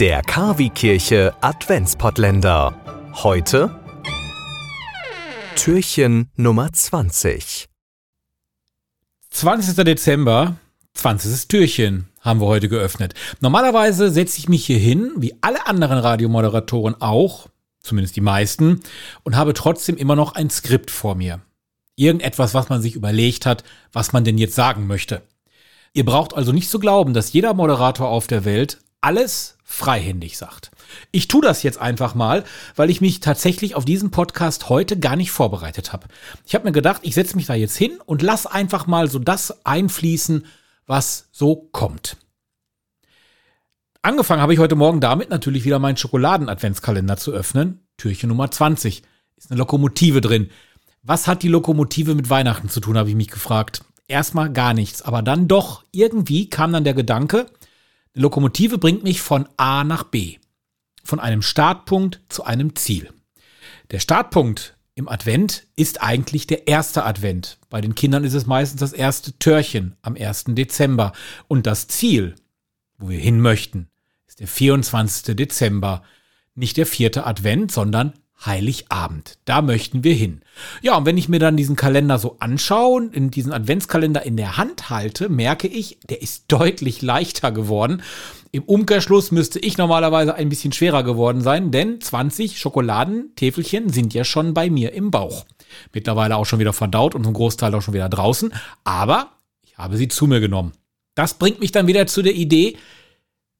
Der Kavi-Kirche Adventspottländer. Heute Türchen Nummer 20. 20. Dezember, 20. Türchen haben wir heute geöffnet. Normalerweise setze ich mich hier hin, wie alle anderen Radiomoderatoren auch, zumindest die meisten, und habe trotzdem immer noch ein Skript vor mir. Irgendetwas, was man sich überlegt hat, was man denn jetzt sagen möchte. Ihr braucht also nicht zu glauben, dass jeder Moderator auf der Welt alles freihändig sagt. Ich tue das jetzt einfach mal, weil ich mich tatsächlich auf diesen Podcast heute gar nicht vorbereitet habe. Ich habe mir gedacht, ich setze mich da jetzt hin und lass einfach mal so das einfließen, was so kommt. Angefangen habe ich heute Morgen damit natürlich wieder meinen Schokoladen-Adventskalender zu öffnen. Türchen Nummer 20. Ist eine Lokomotive drin. Was hat die Lokomotive mit Weihnachten zu tun, habe ich mich gefragt. Erstmal gar nichts, aber dann doch irgendwie kam dann der Gedanke, eine Lokomotive bringt mich von A nach B. Von einem Startpunkt zu einem Ziel. Der Startpunkt im Advent ist eigentlich der erste Advent. Bei den Kindern ist es meistens das erste Törchen am 1. Dezember. Und das Ziel, wo wir hin möchten, ist der 24. Dezember. Nicht der vierte Advent, sondern Heiligabend. Da möchten wir hin. Ja, und wenn ich mir dann diesen Kalender so anschaue, in diesen Adventskalender in der Hand halte, merke ich, der ist deutlich leichter geworden. Im Umkehrschluss müsste ich normalerweise ein bisschen schwerer geworden sein, denn 20 Schokoladentäfelchen sind ja schon bei mir im Bauch. Mittlerweile auch schon wieder verdaut und zum Großteil auch schon wieder draußen, aber ich habe sie zu mir genommen. Das bringt mich dann wieder zu der Idee,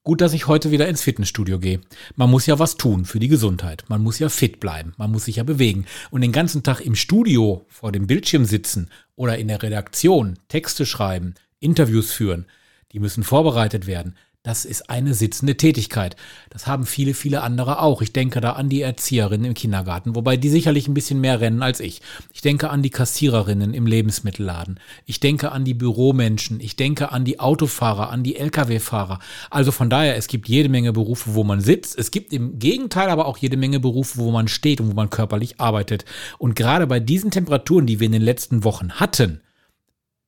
Gut, dass ich heute wieder ins Fitnessstudio gehe. Man muss ja was tun für die Gesundheit. Man muss ja fit bleiben. Man muss sich ja bewegen. Und den ganzen Tag im Studio vor dem Bildschirm sitzen oder in der Redaktion Texte schreiben, Interviews führen, die müssen vorbereitet werden. Das ist eine sitzende Tätigkeit. Das haben viele, viele andere auch. Ich denke da an die Erzieherinnen im Kindergarten, wobei die sicherlich ein bisschen mehr rennen als ich. Ich denke an die Kassiererinnen im Lebensmittelladen. Ich denke an die Büromenschen. Ich denke an die Autofahrer, an die Lkw-Fahrer. Also von daher, es gibt jede Menge Berufe, wo man sitzt. Es gibt im Gegenteil aber auch jede Menge Berufe, wo man steht und wo man körperlich arbeitet. Und gerade bei diesen Temperaturen, die wir in den letzten Wochen hatten,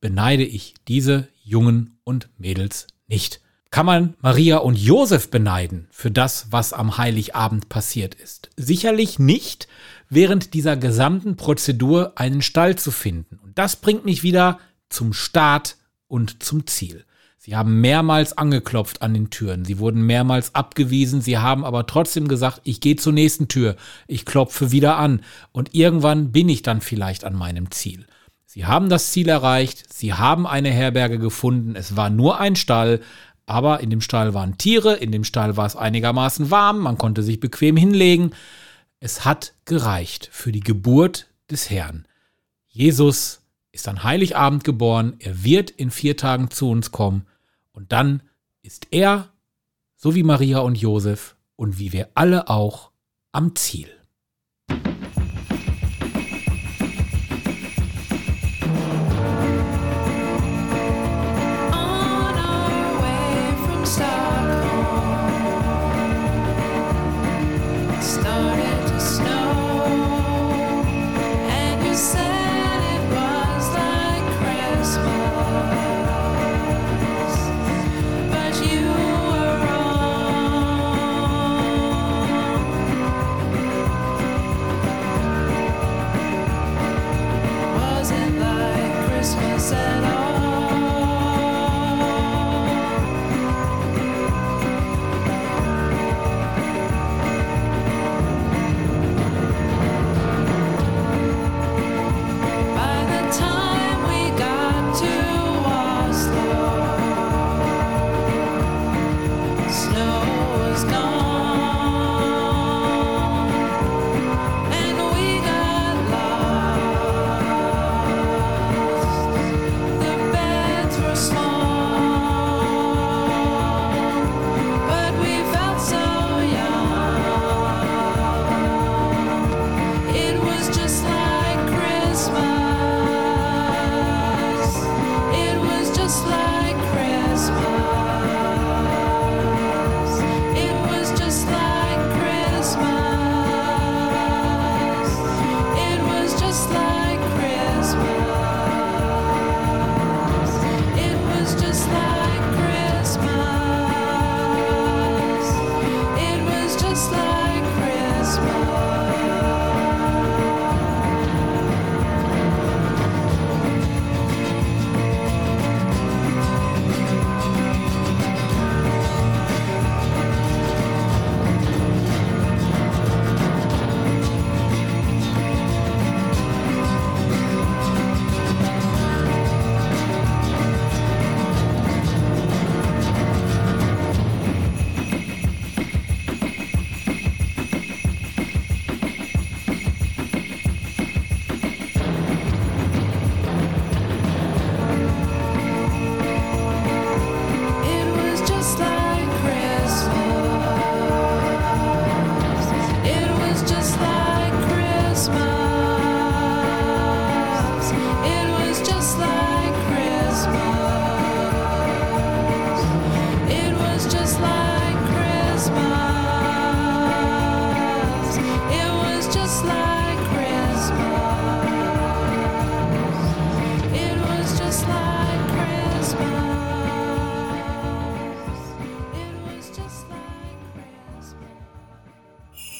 beneide ich diese Jungen und Mädels nicht. Kann man Maria und Josef beneiden für das, was am Heiligabend passiert ist? Sicherlich nicht, während dieser gesamten Prozedur einen Stall zu finden. Und das bringt mich wieder zum Start und zum Ziel. Sie haben mehrmals angeklopft an den Türen, sie wurden mehrmals abgewiesen, sie haben aber trotzdem gesagt, ich gehe zur nächsten Tür, ich klopfe wieder an und irgendwann bin ich dann vielleicht an meinem Ziel. Sie haben das Ziel erreicht, sie haben eine Herberge gefunden, es war nur ein Stall, aber in dem Stall waren Tiere, in dem Stall war es einigermaßen warm, man konnte sich bequem hinlegen. Es hat gereicht für die Geburt des Herrn. Jesus ist an Heiligabend geboren, er wird in vier Tagen zu uns kommen und dann ist er, so wie Maria und Josef und wie wir alle auch, am Ziel.